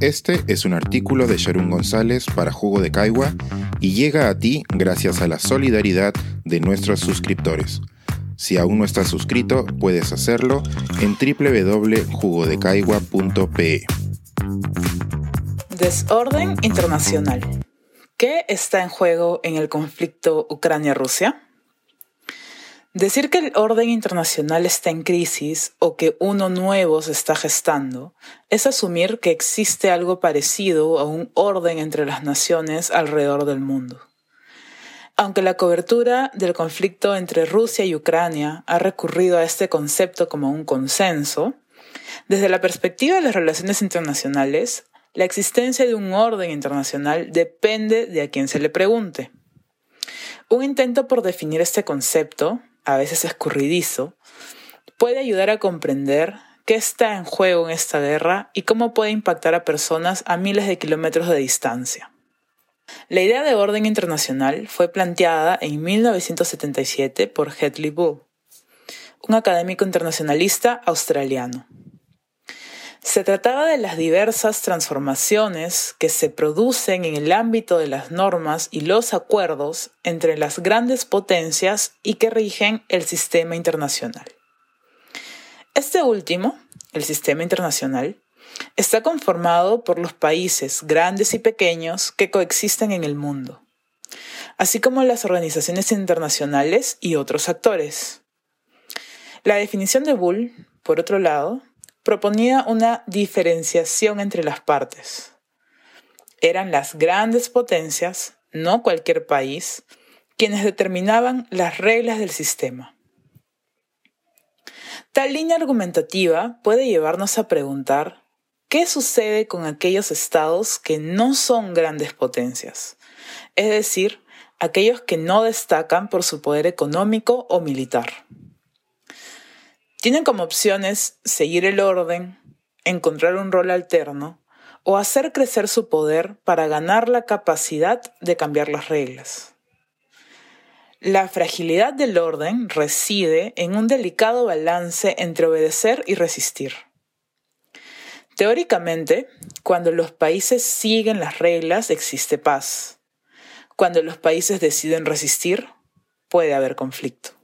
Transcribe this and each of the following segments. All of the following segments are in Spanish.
Este es un artículo de Sharon González para Jugo de Caigua y llega a ti gracias a la solidaridad de nuestros suscriptores. Si aún no estás suscrito, puedes hacerlo en www.jugodecaigua.pe. Desorden internacional. ¿Qué está en juego en el conflicto Ucrania-Rusia? Decir que el orden internacional está en crisis o que uno nuevo se está gestando es asumir que existe algo parecido a un orden entre las naciones alrededor del mundo. Aunque la cobertura del conflicto entre Rusia y Ucrania ha recurrido a este concepto como un consenso, desde la perspectiva de las relaciones internacionales, la existencia de un orden internacional depende de a quien se le pregunte. Un intento por definir este concepto a veces escurridizo, puede ayudar a comprender qué está en juego en esta guerra y cómo puede impactar a personas a miles de kilómetros de distancia. La idea de orden internacional fue planteada en 1977 por Hedley Bull, un académico internacionalista australiano. Se trataba de las diversas transformaciones que se producen en el ámbito de las normas y los acuerdos entre las grandes potencias y que rigen el sistema internacional. Este último, el sistema internacional, está conformado por los países grandes y pequeños que coexisten en el mundo, así como las organizaciones internacionales y otros actores. La definición de Bull, por otro lado, proponía una diferenciación entre las partes. Eran las grandes potencias, no cualquier país, quienes determinaban las reglas del sistema. Tal línea argumentativa puede llevarnos a preguntar qué sucede con aquellos estados que no son grandes potencias, es decir, aquellos que no destacan por su poder económico o militar. Tienen como opciones seguir el orden, encontrar un rol alterno o hacer crecer su poder para ganar la capacidad de cambiar las reglas. La fragilidad del orden reside en un delicado balance entre obedecer y resistir. Teóricamente, cuando los países siguen las reglas existe paz. Cuando los países deciden resistir, puede haber conflicto.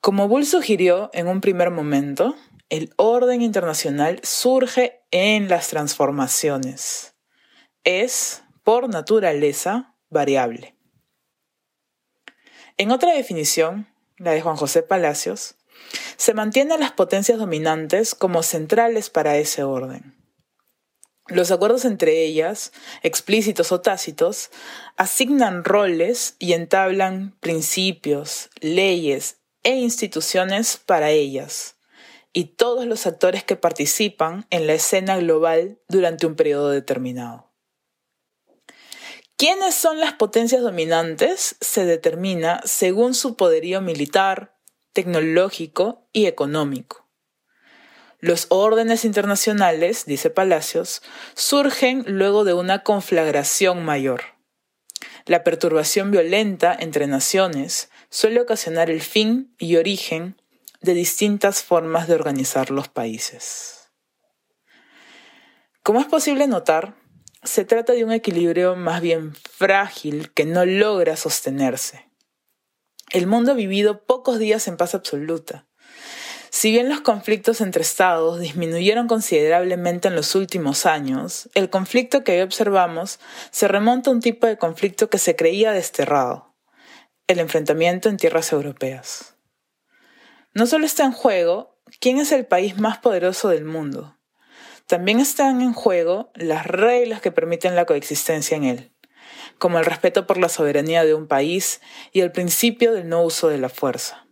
Como Bull sugirió en un primer momento, el orden internacional surge en las transformaciones. Es, por naturaleza, variable. En otra definición, la de Juan José Palacios, se mantiene a las potencias dominantes como centrales para ese orden. Los acuerdos entre ellas, explícitos o tácitos, asignan roles y entablan principios, leyes e instituciones para ellas, y todos los actores que participan en la escena global durante un periodo determinado. ¿Quiénes son las potencias dominantes? Se determina según su poderío militar, tecnológico y económico. Los órdenes internacionales, dice Palacios, surgen luego de una conflagración mayor. La perturbación violenta entre naciones suele ocasionar el fin y origen de distintas formas de organizar los países. Como es posible notar, se trata de un equilibrio más bien frágil que no logra sostenerse. El mundo ha vivido pocos días en paz absoluta. Si bien los conflictos entre estados disminuyeron considerablemente en los últimos años, el conflicto que hoy observamos se remonta a un tipo de conflicto que se creía desterrado el enfrentamiento en tierras europeas. No solo está en juego quién es el país más poderoso del mundo, también están en juego las reglas que permiten la coexistencia en él, como el respeto por la soberanía de un país y el principio del no uso de la fuerza.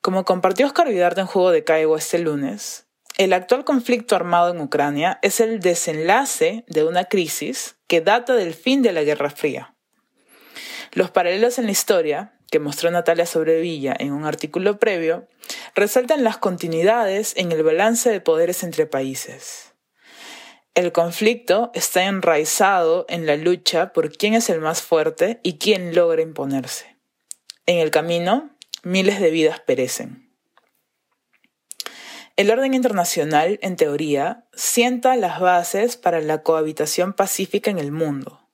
Como compartió Oscar Vidarte en Juego de Caigo este lunes, el actual conflicto armado en Ucrania es el desenlace de una crisis que data del fin de la Guerra Fría. Los paralelos en la historia, que mostró Natalia Sobrevilla en un artículo previo, resaltan las continuidades en el balance de poderes entre países. El conflicto está enraizado en la lucha por quién es el más fuerte y quién logra imponerse. En el camino, miles de vidas perecen. El orden internacional, en teoría, sienta las bases para la cohabitación pacífica en el mundo.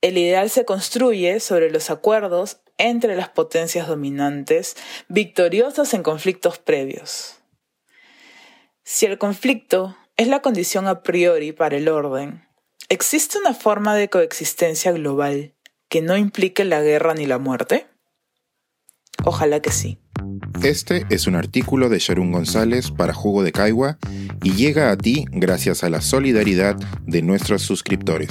El ideal se construye sobre los acuerdos entre las potencias dominantes victoriosas en conflictos previos. Si el conflicto es la condición a priori para el orden, ¿existe una forma de coexistencia global que no implique la guerra ni la muerte? Ojalá que sí. Este es un artículo de Sharon González para Jugo de Caigua y llega a ti gracias a la solidaridad de nuestros suscriptores.